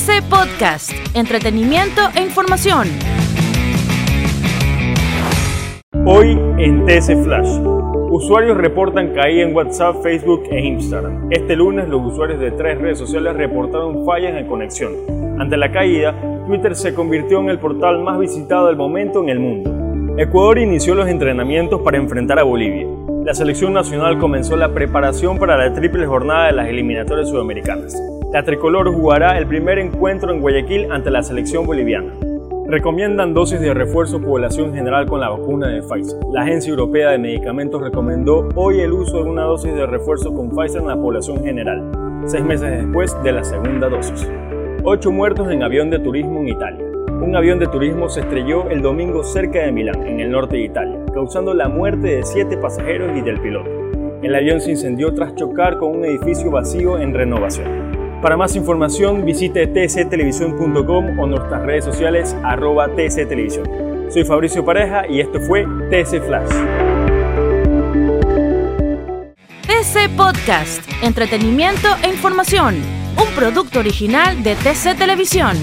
TC Podcast, entretenimiento e información. Hoy en TC Flash. Usuarios reportan caída en WhatsApp, Facebook e Instagram. Este lunes los usuarios de tres redes sociales reportaron fallas en conexión. Ante la caída, Twitter se convirtió en el portal más visitado del momento en el mundo. Ecuador inició los entrenamientos para enfrentar a Bolivia. La selección nacional comenzó la preparación para la triple jornada de las eliminatorias sudamericanas. La tricolor jugará el primer encuentro en Guayaquil ante la selección boliviana. Recomiendan dosis de refuerzo población general con la vacuna de Pfizer. La Agencia Europea de Medicamentos recomendó hoy el uso de una dosis de refuerzo con Pfizer en la población general, seis meses después de la segunda dosis. Ocho muertos en avión de turismo en Italia. Un avión de turismo se estrelló el domingo cerca de Milán, en el norte de Italia, causando la muerte de siete pasajeros y del piloto. El avión se incendió tras chocar con un edificio vacío en renovación. Para más información visite tctelevisión.com o nuestras redes sociales arroba tctelevisión. Soy Fabricio Pareja y esto fue TC Flash. TC Podcast, entretenimiento e información un producto original de TC Televisión.